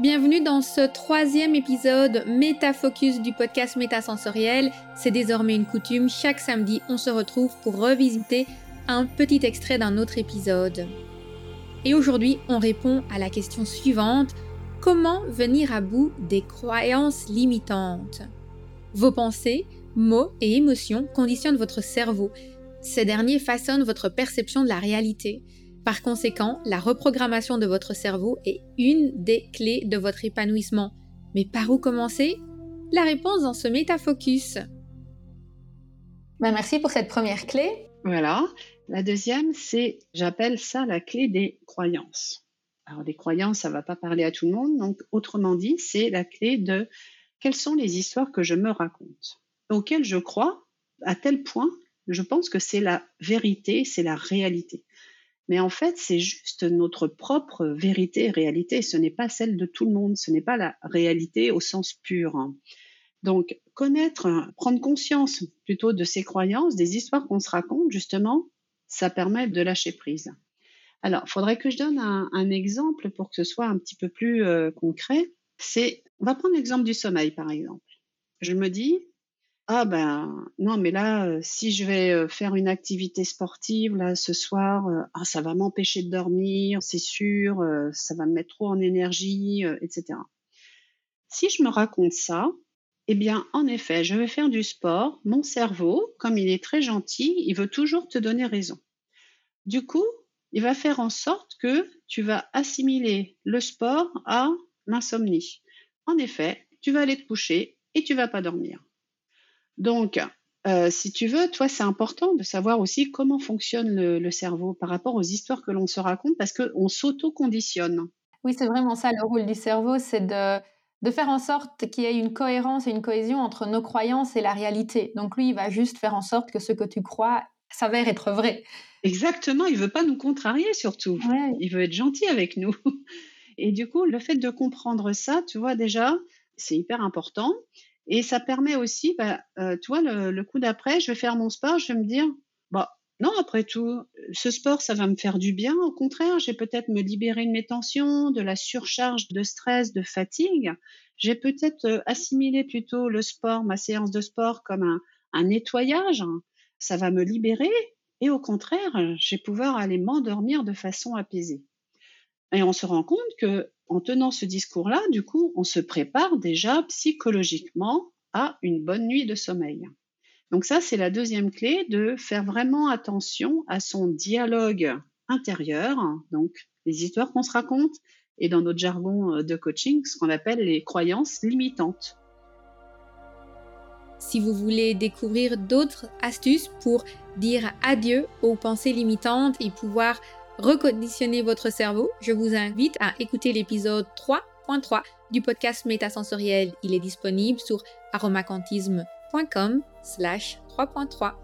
Bienvenue dans ce troisième épisode Métafocus du podcast Métasensoriel. C'est désormais une coutume, chaque samedi on se retrouve pour revisiter un petit extrait d'un autre épisode. Et aujourd'hui on répond à la question suivante, comment venir à bout des croyances limitantes? Vos pensées, mots et émotions conditionnent votre cerveau. Ces derniers façonnent votre perception de la réalité. Par conséquent, la reprogrammation de votre cerveau est une des clés de votre épanouissement. Mais par où commencer? La réponse dans ce métafocus. Ben merci pour cette première clé. Voilà. La deuxième, c'est, j'appelle ça la clé des croyances. Alors, des croyances, ça ne va pas parler à tout le monde. Donc, autrement dit, c'est la clé de quelles sont les histoires que je me raconte, auxquelles je crois à tel point, je pense que c'est la vérité, c'est la réalité. Mais en fait, c'est juste notre propre vérité réalité. Ce n'est pas celle de tout le monde. Ce n'est pas la réalité au sens pur. Donc, connaître, prendre conscience plutôt de ces croyances, des histoires qu'on se raconte, justement, ça permet de lâcher prise. Alors, il faudrait que je donne un, exemple pour que ce soit un petit peu plus euh, concret. C'est, on va prendre l'exemple du sommeil, par exemple. Je me dis, ah ben non, mais là, euh, si je vais euh, faire une activité sportive là ce soir, euh, ah, ça va m'empêcher de dormir, c'est sûr, ça va me mettre trop en énergie, etc. Si je me raconte ça, eh bien, en effet, je vais faire du sport. Mon cerveau, comme il est très gentil, il veut toujours te donner raison. Du coup, il va faire en sorte que tu vas assimiler le sport à l'insomnie. En effet, tu vas aller te coucher et tu vas pas dormir. Donc, euh, si tu veux, toi, c'est important de savoir aussi comment fonctionne le, cerveau par rapport aux histoires que l'on se raconte parce qu'on s'auto-conditionne. Oui, c'est vraiment ça le rôle du cerveau, c'est de, de faire en sorte qu'il y ait une cohérence et une cohésion entre nos croyances et la réalité. Donc lui, il va juste faire en sorte que ce que tu crois s'avère être vrai. Exactement, il veut pas nous contrarier surtout. Il veut être gentil avec nous. Et du coup, le fait de comprendre ça, tu vois déjà, c'est hyper important. Et ça permet aussi, bah, euh, tu le, coup d'après, je vais faire mon sport, je vais me dire, bah, non, après tout, ce sport, ça va me faire du bien. Au contraire, j'ai peut-être me libérer de mes tensions, de la surcharge de stress, de fatigue. J'ai peut-être euh, assimilé plutôt le sport, ma séance de sport, comme un, un nettoyage. Ça va me libérer. Et au contraire, je vais pouvoir aller m'endormir de façon apaisée. Et on se rend compte que en tenant ce discours-là, du coup, on se prépare déjà psychologiquement à une bonne nuit de sommeil. Donc ça, c'est la deuxième clé de faire vraiment attention à son dialogue intérieur, donc les histoires qu'on se raconte, et dans notre jargon de coaching, ce qu'on appelle les croyances limitantes. Si vous voulez découvrir d'autres astuces pour dire adieu aux pensées limitantes et pouvoir reconditionner votre cerveau, je vous invite à écouter l'épisode 3.3 du podcast Métasensoriel. Il est disponible sur aromacantisme.com slash 3.3.